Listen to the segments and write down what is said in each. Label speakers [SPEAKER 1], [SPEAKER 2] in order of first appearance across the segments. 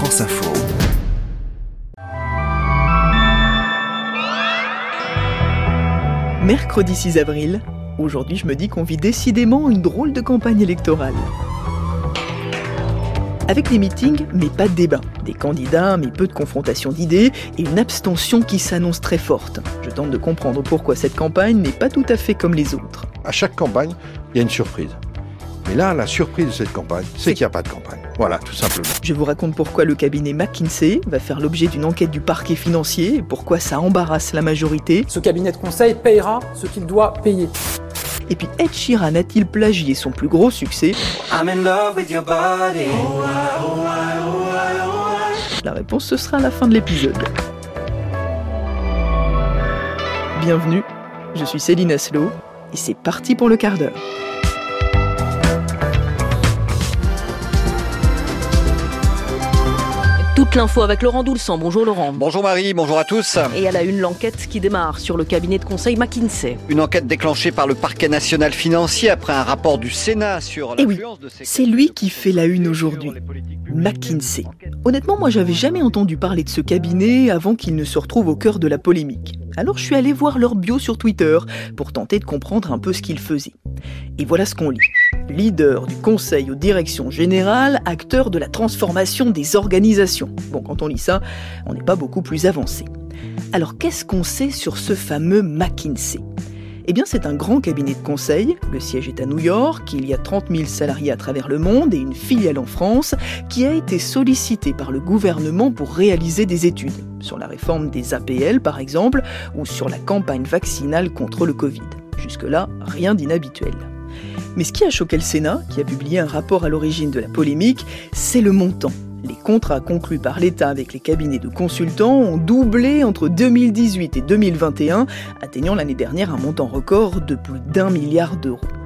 [SPEAKER 1] France Info.
[SPEAKER 2] Mercredi 6 avril, aujourd'hui je me dis qu'on vit décidément une drôle de campagne électorale. Avec des meetings, mais pas de débat. Des candidats, mais peu de confrontation d'idées, et une abstention qui s'annonce très forte. Je tente de comprendre pourquoi cette campagne n'est pas tout à fait comme les autres.
[SPEAKER 3] À chaque campagne, il y a une surprise. Mais là, la surprise de cette campagne, c'est qu'il n'y a pas de campagne. Voilà, tout simplement.
[SPEAKER 2] Je vous raconte pourquoi le cabinet McKinsey va faire l'objet d'une enquête du parquet financier, et pourquoi ça embarrasse la majorité.
[SPEAKER 4] Ce cabinet de conseil payera ce qu'il doit payer.
[SPEAKER 2] Et puis Ed Sheeran a-t-il plagié son plus gros succès? La réponse ce sera à la fin de l'épisode. Bienvenue, je suis Céline Aslo et c'est parti pour le quart d'heure.
[SPEAKER 5] Toute l'info avec Laurent Doulsan. Bonjour Laurent.
[SPEAKER 6] Bonjour Marie, bonjour à tous.
[SPEAKER 5] Et elle a une l'enquête qui démarre sur le cabinet de conseil McKinsey.
[SPEAKER 6] Une enquête déclenchée par le parquet national financier après un rapport du Sénat sur
[SPEAKER 2] Eh oui,
[SPEAKER 6] de ces
[SPEAKER 2] c'est lui qui fait la une aujourd'hui. McKinsey. Honnêtement, moi j'avais jamais entendu parler de ce cabinet avant qu'il ne se retrouve au cœur de la polémique. Alors je suis allé voir leur bio sur Twitter pour tenter de comprendre un peu ce qu'ils faisaient. Et voilà ce qu'on lit. Leader du conseil aux directions générales, acteur de la transformation des organisations. Bon, quand on lit ça, on n'est pas beaucoup plus avancé. Alors qu'est-ce qu'on sait sur ce fameux McKinsey? Eh bien, c'est un grand cabinet de conseil. Le siège est à New York. Il y a 30 000 salariés à travers le monde et une filiale en France qui a été sollicitée par le gouvernement pour réaliser des études sur la réforme des APL, par exemple, ou sur la campagne vaccinale contre le Covid. Jusque-là, rien d'inhabituel. Mais ce qui a choqué le Sénat, qui a publié un rapport à l'origine de la polémique, c'est le montant. Les contrats conclus par l'État avec les cabinets de consultants ont doublé entre 2018 et 2021, atteignant l'année dernière un montant record de plus d'un milliard d'euros.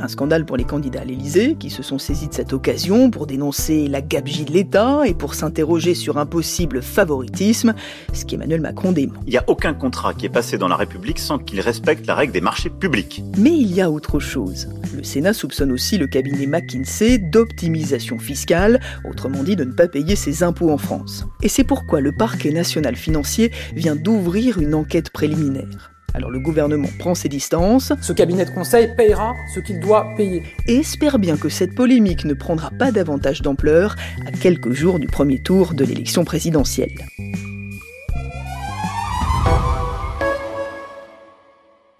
[SPEAKER 2] Un scandale pour les candidats à l'Élysée, qui se sont saisis de cette occasion pour dénoncer la gabegie de l'État et pour s'interroger sur un possible favoritisme, ce qu'Emmanuel Macron dément.
[SPEAKER 7] Il n'y a aucun contrat qui est passé dans la République sans qu'il respecte la règle des marchés publics.
[SPEAKER 2] Mais il y a autre chose. Le Sénat soupçonne aussi le cabinet McKinsey d'optimisation fiscale, autrement dit de ne pas payer ses impôts en France. Et c'est pourquoi le parquet national financier vient d'ouvrir une enquête préliminaire. Alors le gouvernement prend ses distances
[SPEAKER 4] Ce cabinet de conseil payera ce qu'il doit payer.
[SPEAKER 2] et espère bien que cette polémique ne prendra pas davantage d'ampleur à quelques jours du premier tour de l'élection présidentielle.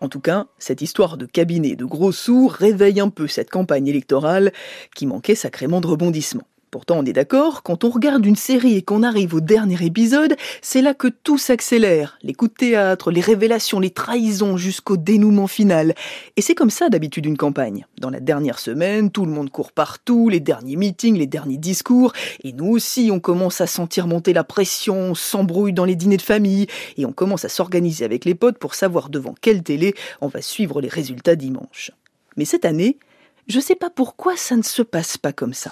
[SPEAKER 2] En tout cas, cette histoire de cabinet de gros sous réveille un peu cette campagne électorale qui manquait sacrément de rebondissement. Pourtant, on est d'accord, quand on regarde une série et qu'on arrive au dernier épisode, c'est là que tout s'accélère. Les coups de théâtre, les révélations, les trahisons jusqu'au dénouement final. Et c'est comme ça d'habitude une campagne. Dans la dernière semaine, tout le monde court partout, les derniers meetings, les derniers discours, et nous aussi on commence à sentir monter la pression, on s'embrouille dans les dîners de famille, et on commence à s'organiser avec les potes pour savoir devant quelle télé on va suivre les résultats dimanche. Mais cette année, je sais pas pourquoi ça ne se passe pas comme ça.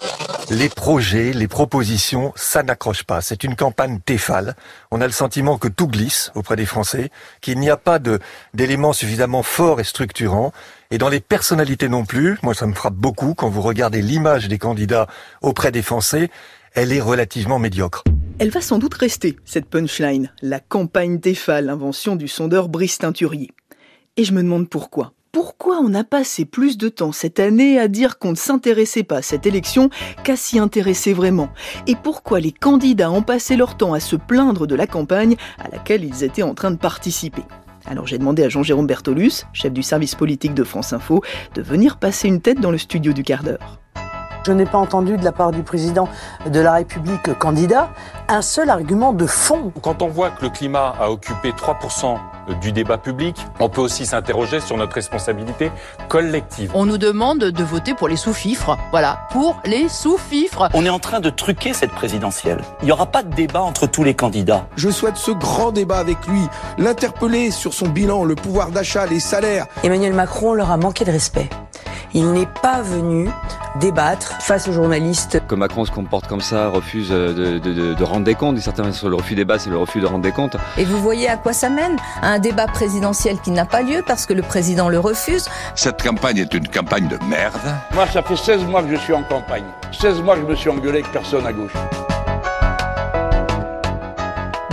[SPEAKER 8] Les projets, les propositions, ça n'accroche pas. C'est une campagne téfale. On a le sentiment que tout glisse auprès des Français, qu'il n'y a pas d'éléments suffisamment forts et structurants. Et dans les personnalités non plus, moi ça me frappe beaucoup quand vous regardez l'image des candidats auprès des Français, elle est relativement médiocre.
[SPEAKER 2] Elle va sans doute rester, cette punchline, la campagne Tefal, invention du sondeur Brice Teinturier. Et je me demande pourquoi. Pourquoi on a passé plus de temps cette année à dire qu'on ne s'intéressait pas à cette élection qu'à s'y intéresser vraiment? Et pourquoi les candidats ont passé leur temps à se plaindre de la campagne à laquelle ils étaient en train de participer? Alors j'ai demandé à Jean-Jérôme Bertolus, chef du service politique de France Info, de venir passer une tête dans le studio du quart d'heure.
[SPEAKER 9] Je n'ai pas entendu de la part du président de la République candidat un seul argument de fond.
[SPEAKER 10] Quand on voit que le climat a occupé 3% du débat public, on peut aussi s'interroger sur notre responsabilité collective.
[SPEAKER 11] On nous demande de voter pour les sous-fifres. Voilà, pour les sous-fifres.
[SPEAKER 12] On est en train de truquer cette présidentielle. Il n'y aura pas de débat entre tous les candidats.
[SPEAKER 13] Je souhaite ce grand débat avec lui, l'interpeller sur son bilan, le pouvoir d'achat, les salaires.
[SPEAKER 9] Emmanuel Macron leur a manqué de respect. Il n'est pas venu débattre face aux journalistes.
[SPEAKER 14] Que Macron se comporte comme ça, refuse de, de, de, de rendre des comptes, certaine façon, le refus des débat, c'est le refus de rendre des comptes.
[SPEAKER 15] Et vous voyez à quoi ça mène? Un débat présidentiel qui n'a pas lieu parce que le président le refuse.
[SPEAKER 16] Cette campagne est une campagne de merde.
[SPEAKER 17] Moi, ça fait 16 mois que je suis en campagne. 16 mois que je me suis engueulé avec personne à gauche.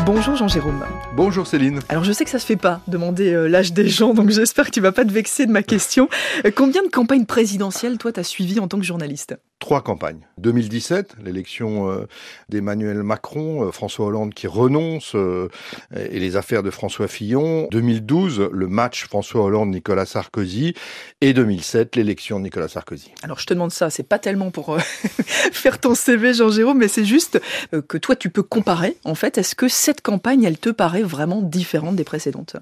[SPEAKER 2] Bonjour Jean-Jérôme.
[SPEAKER 3] Bonjour Céline.
[SPEAKER 2] Alors je sais que ça se fait pas demander euh, l'âge des gens, donc j'espère que tu vas pas te vexer de ma question. Euh, combien de campagnes présidentielles toi t'as suivi en tant que journaliste?
[SPEAKER 3] Trois campagnes. 2017, l'élection euh, d'Emmanuel Macron, euh, François Hollande qui renonce euh, et les affaires de François Fillon. 2012, le match François Hollande-Nicolas Sarkozy. Et 2007, l'élection de Nicolas Sarkozy.
[SPEAKER 2] Alors je te demande ça, c'est pas tellement pour faire ton CV Jean-Jérôme, mais c'est juste que toi tu peux comparer. En fait, est-ce que cette campagne, elle te paraît vraiment différente des précédentes?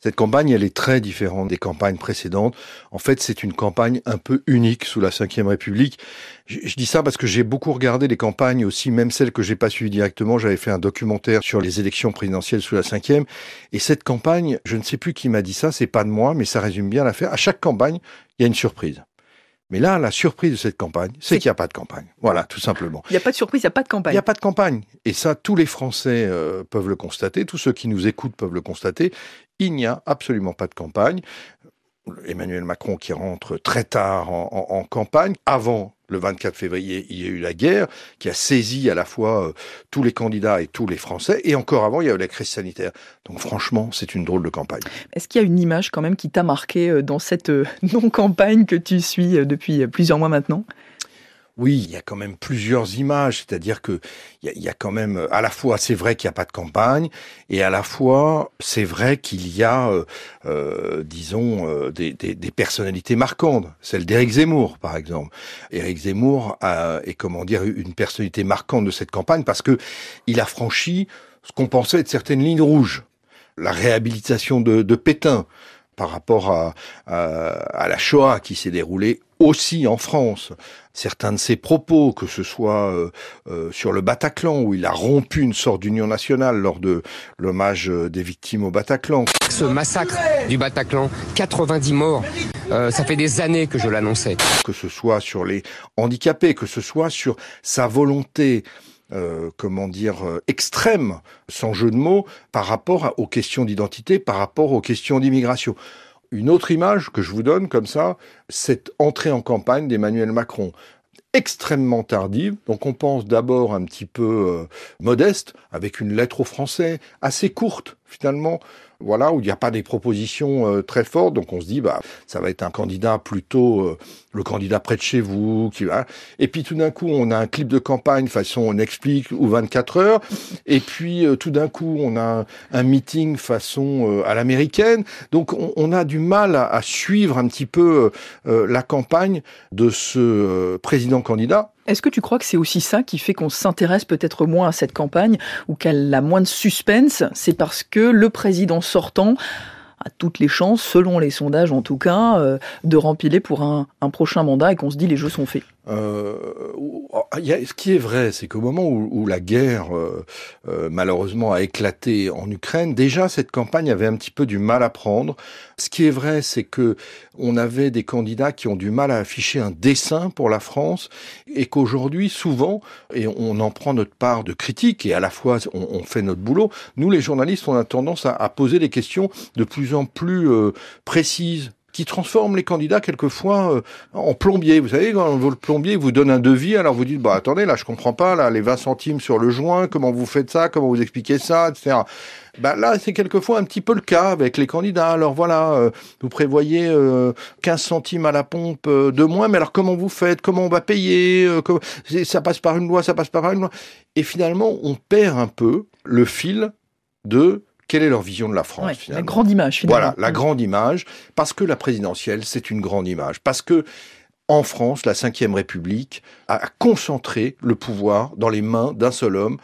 [SPEAKER 3] Cette campagne, elle est très différente des campagnes précédentes. En fait, c'est une campagne un peu unique sous la Ve République. Je, dis ça parce que j'ai beaucoup regardé les campagnes aussi, même celles que j'ai pas suivies directement. J'avais fait un documentaire sur les élections présidentielles sous la Ve. Et cette campagne, je ne sais plus qui m'a dit ça, c'est pas de moi, mais ça résume bien l'affaire. À chaque campagne, il y a une surprise. Mais là, la surprise de cette campagne, c'est qu'il n'y a pas de campagne. Voilà, tout simplement.
[SPEAKER 2] Il n'y a pas de surprise, il n'y a pas de campagne.
[SPEAKER 3] Il n'y a pas de campagne. Et ça, tous les Français euh, peuvent le constater, tous ceux qui nous écoutent peuvent le constater. Il n'y a absolument pas de campagne. Emmanuel Macron qui rentre très tard en, en, en, campagne, avant le 24 février, il y a eu la guerre qui a saisi à la fois euh, tous les candidats et tous les Français, et encore avant, il y a eu la crise sanitaire. Donc franchement, c'est une drôle de campagne.
[SPEAKER 2] Est-ce qu'il y a une image quand même qui t'a marqué euh, dans cette euh, non-campagne que tu suis depuis plusieurs mois maintenant?
[SPEAKER 3] Oui, il y a quand même plusieurs images, c'est-à-dire que il y, y, a quand même à la fois c'est vrai qu'il n'y a pas de campagne et à la fois c'est vrai qu'il y a, euh, euh, disons, euh, des, des, des, personnalités marquantes. Celle d'Éric Zemmour, par exemple. Éric Zemmour a, est comment dire une personnalité marquante de cette campagne parce que il a franchi ce qu'on pensait être certaines lignes rouges. La réhabilitation de, de Pétain par rapport à, à la Shoah qui s'est déroulée aussi en France. Certains de ses propos, que ce soit euh, euh, sur le Bataclan, où il a rompu une sorte d'union nationale lors de l'hommage des victimes au Bataclan.
[SPEAKER 1] Ce massacre du Bataclan, 90 morts, euh, ça fait des années que je l'annonçais.
[SPEAKER 3] Que ce soit sur les handicapés, que ce soit sur sa volonté euh, comment dire, euh, extrême, sans jeu de mots, par rapport à, aux questions d'identité, par rapport aux questions d'immigration. Une autre image que je vous donne comme ça, cette entrée en campagne d'Emmanuel Macron extrêmement tardive. Donc on pense d'abord un petit peu euh, modeste, avec une lettre aux Français assez courte finalement, voilà, où il n'y a pas des propositions euh, très fortes. Donc on se dit, bah, ça va être un candidat plutôt euh, le candidat près de chez vous. Qui va. Et puis tout d'un coup, on a un clip de campagne façon on explique ou 24 heures. Et puis euh, tout d'un coup, on a un meeting façon à l'américaine. Donc on, on, a du mal à, à, suivre un petit peu la campagne de ce président candidat.
[SPEAKER 2] Est-ce que tu crois que c'est aussi ça qui fait qu'on s'intéresse peut-être moins à cette campagne ou qu'elle a moins de suspense? C'est parce que le président sortant a toutes les chances, selon les sondages en tout cas, euh, de rempiler pour un, un prochain mandat et qu'on se dit les jeux sont faits
[SPEAKER 3] euh, ce qui est vrai, c'est qu'au moment où, la guerre euh, euh, malheureusement a éclaté en Ukraine, déjà cette campagne avait un petit peu du mal à prendre. Ce qui est vrai, c'est que on avait des candidats qui ont du mal à afficher un dessin pour la France et qu'aujourd'hui, souvent, et on en prend notre part de critique et à la fois on, on fait notre boulot, nous les journalistes, on a tendance à, à poser des questions de plus en plus euh, précises, qui transforme les candidats quelquefois euh, en plombier. Vous savez, quand le plombier vous donne un devis, alors vous dites, bah attendez, là je comprends pas, là les 20 centimes sur le joint, comment vous faites ça, comment vous expliquez ça, etc. Bah là, c'est quelquefois un petit peu le cas avec les candidats. Alors voilà, euh, vous prévoyez euh, 15 centimes à la pompe euh, de moins, mais alors comment vous faites Comment on va payer euh. Ça passe par une loi, ça passe par une loi. Et finalement, on perd un peu le fil de quelle est leur vision de la France
[SPEAKER 2] ouais,
[SPEAKER 3] finalement.
[SPEAKER 2] La grande image, finalement.
[SPEAKER 3] Voilà, la grande image, parce que la présidentielle, c'est une grande image, parce que en France, la Ve République a concentré le pouvoir dans les mains d'un seul homme,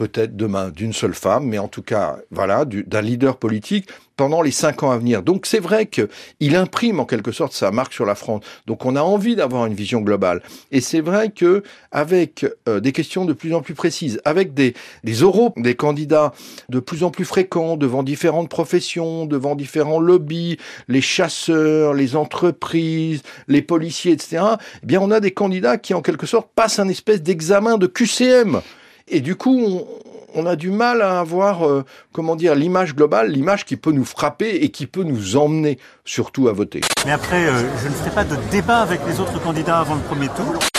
[SPEAKER 3] peut-être demain d'une seule femme, mais en tout cas, voilà, d'un leader politique pendant les cinq ans à venir. Donc c'est vrai qu'il imprime en quelque sorte sa marque sur la France. Donc on a envie d'avoir une vision globale. Et c'est vrai que avec euh, des questions de plus en plus précises, avec des, des oraux, des candidats de plus en plus fréquents devant différentes professions, devant différents lobbies, les chasseurs, les entreprises, les policiers, etc. Eh bien on a des candidats qui en quelque sorte passent un espèce d'examen de QCM. Et du coup, on, a du mal à avoir, euh, comment dire, l'image globale, l'image qui peut nous frapper et qui peut nous emmener surtout à voter.
[SPEAKER 17] Mais après, euh, je ne ferai pas de débat avec les autres candidats avant le premier tour.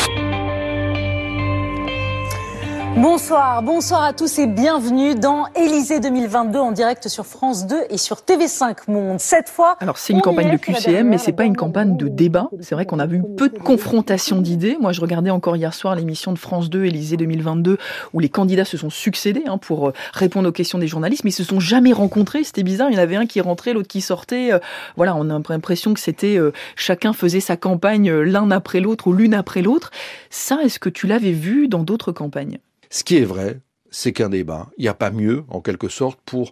[SPEAKER 18] Bonsoir, bonsoir à tous et bienvenue dans Élysée 2022 en direct sur France 2 et sur TV5 Monde. Cette fois.
[SPEAKER 2] Alors c'est une campagne de QCM, mais c'est pas une campagne de débat. C'est vrai qu'on a vu peu de confrontation d'idées. Moi, je regardais encore hier soir l'émission de France 2 Élysée 2022 où les candidats se sont succédés hein, pour euh, répondre aux questions des journalistes, mais ils se sont jamais rencontrés. C'était bizarre. Il y en avait un qui rentrait, l'autre qui sortait. Euh, voilà, on a l'impression que c'était euh, chacun faisait sa campagne l'un après l'autre ou l'une après l'autre. Ça, est-ce que tu l'avais vu dans d'autres campagnes?
[SPEAKER 3] Ce qui est vrai, c'est qu'un débat, il n'y a pas mieux, en quelque sorte, pour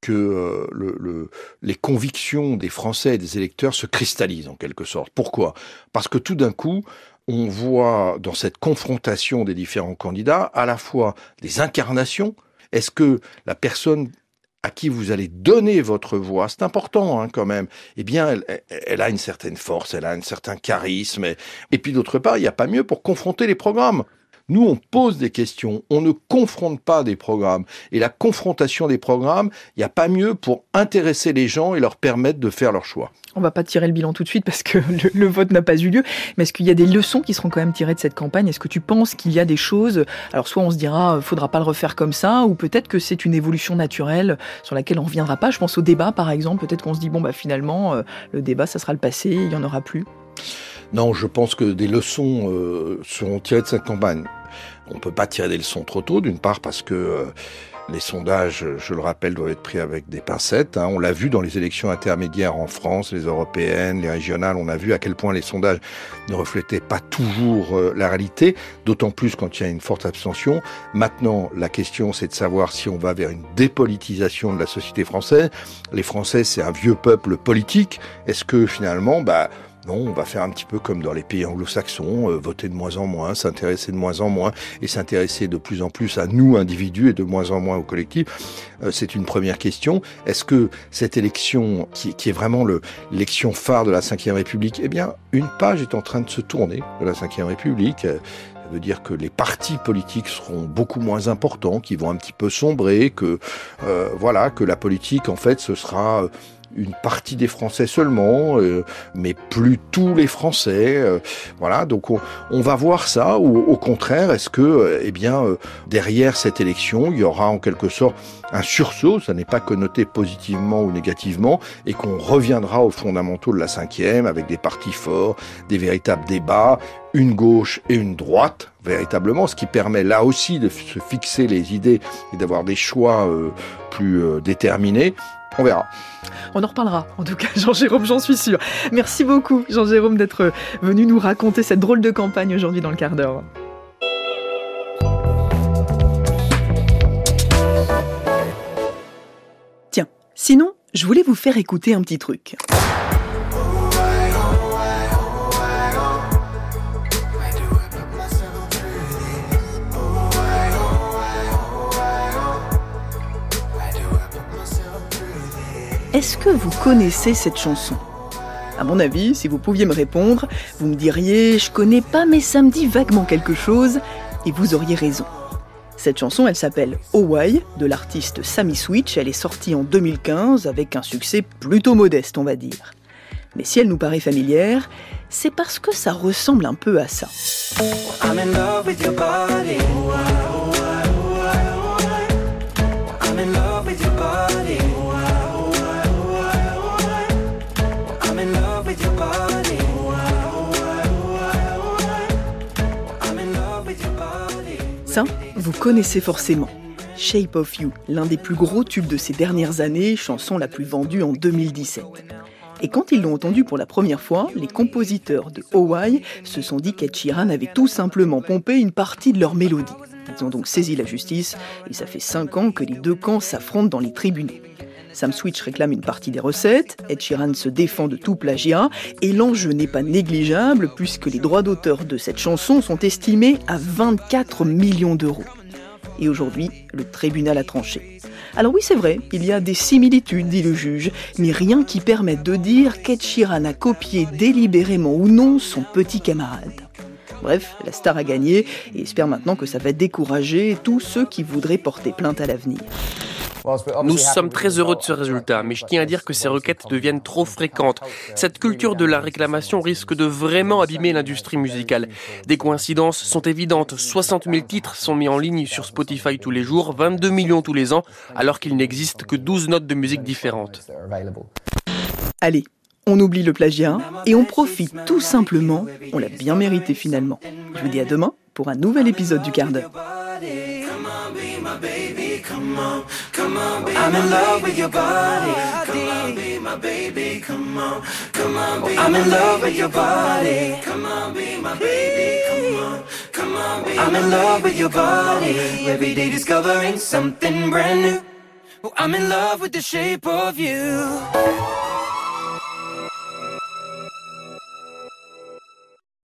[SPEAKER 3] que euh, le, les convictions des Français et des électeurs se cristallisent, en quelque sorte. Pourquoi? Parce que tout d'un coup, on voit dans cette confrontation des différents candidats à la fois des incarnations. Est-ce que la personne à qui vous allez donner votre voix, c'est important hein, quand même, eh bien, elle, elle, a une certaine force, elle a un certain charisme. Et, et puis d'autre part, il n'y a pas mieux pour confronter les programmes. Nous, on pose des questions, on ne confronte pas des programmes. Et la confrontation des programmes, il n'y a pas mieux pour intéresser les gens et leur permettre de faire leur choix.
[SPEAKER 2] On va pas tirer le bilan tout de suite parce que le, vote n'a pas eu lieu, mais est-ce qu'il y a des leçons qui seront quand même tirées de cette campagne? Est-ce que tu penses qu'il y a des choses? Alors soit on se dira, euh, faudra pas le refaire comme ça, ou peut-être que c'est une évolution naturelle sur laquelle on reviendra pas. Je pense au débat, par exemple. Peut-être qu'on se dit bon bah finalement euh, le débat ça sera le passé, il y en aura plus.
[SPEAKER 3] Non, je pense que des leçons euh, seront tirées de cette campagne. On ne peut pas tirer des leçons trop tôt, d'une part parce que euh, les sondages, je le rappelle, doivent être pris avec des pincettes. Hein. On l'a vu dans les élections intermédiaires en France, les européennes, les régionales. On a vu à quel point les sondages ne reflétaient pas toujours euh, la réalité, d'autant plus quand il y a une forte abstention. Maintenant, la question, c'est de savoir si on va vers une dépolitisation de la société française. Les Français, c'est un vieux peuple politique. Est-ce que finalement, bah, on va faire un petit peu comme dans les pays anglo-saxons, euh, voter de moins en moins, s'intéresser de moins en moins et s'intéresser de plus en plus à nous, individus, et de moins en moins au collectif. Euh, c'est une première question. Est-ce que cette élection, qui, est vraiment l'élection phare de la Ve République, eh bien, une page est en train de se tourner de la Ve République euh, ça veut dire que les partis politiques seront beaucoup moins importants, qui vont un petit peu sombrer, que euh, voilà, que la politique en fait ce sera une partie des Français seulement, euh, mais plus tous les Français. Euh, voilà, donc on, va voir ça. Ou au contraire, est-ce que, euh, eh bien, derrière cette élection, il y aura en quelque sorte un sursaut, ça n'est pas connoté positivement ou négativement, et qu'on reviendra aux fondamentaux de la cinquième avec des partis forts, des véritables débats, une gauche et une droite, véritablement, ce qui permet là aussi de se fixer les idées et d'avoir des choix plus déterminés. On verra.
[SPEAKER 2] On en reparlera, en tout cas, Jean-Jérôme, j'en suis sûr. Merci beaucoup, Jean-Jérôme, d'être venu nous raconter cette drôle de campagne aujourd'hui dans le quart d'heure. Tiens, sinon, je voulais vous faire écouter un petit truc. Est-ce que vous connaissez cette chanson? À mon avis, si vous pouviez me répondre, vous me diriez je connais pas mais ça me dit vaguement quelque chose et vous auriez raison. Cette chanson, elle s'appelle Why de l'artiste Sammy Switch. Elle est sortie en 2015 avec un succès plutôt modeste, on va dire. Mais si elle nous paraît familière, c'est parce que ça ressemble un peu à ça. Vous connaissez forcément. Shape of You, l'un des plus gros tubes de ces dernières années, chanson la plus vendue en 2017. Et quand ils l'ont entendu pour la première fois, les compositeurs de Hawaii se sont dit qu'Ed avait tout simplement pompé une partie de leur mélodie. Ils ont donc saisi la justice, et ça fait 5 ans que les deux camps s'affrontent dans les tribunaux. Sam Switch réclame une partie des recettes, Ed Sheeran se défend de tout plagiat, et l'enjeu n'est pas négligeable puisque les droits d'auteur de cette chanson sont estimés à 24 millions d'euros. Et aujourd'hui, le tribunal a tranché. Alors oui, c'est vrai, il y a des similitudes, dit le juge, mais rien qui permette de dire qu'Ed Sheeran a copié délibérément ou non son petit camarade. Bref, la star a gagné et espère maintenant que ça va décourager tous ceux qui voudraient porter plainte à l'avenir.
[SPEAKER 19] Nous sommes très heureux de ce résultat, mais je tiens à dire que ces requêtes deviennent trop fréquentes. Cette culture de la réclamation risque de vraiment abîmer l'industrie musicale. Des coïncidences sont évidentes. 60 000 titres sont mis en ligne sur Spotify tous les jours, 22 millions tous les ans, alors qu'il n'existe que 12 notes de musique différentes.
[SPEAKER 2] Allez, on oublie le plagiat et on profite tout simplement, on l'a bien mérité finalement. Je vous dis à demain pour un nouvel épisode du quart d'heure.
[SPEAKER 20] I'm in love with your body. Come on, be my baby. Come on, come on, be I'm in love with your body. Come on, be my baby. Come on, come on, be I'm in love with your body. Every day discovering something brand new. Oh, I'm in love with the shape of you.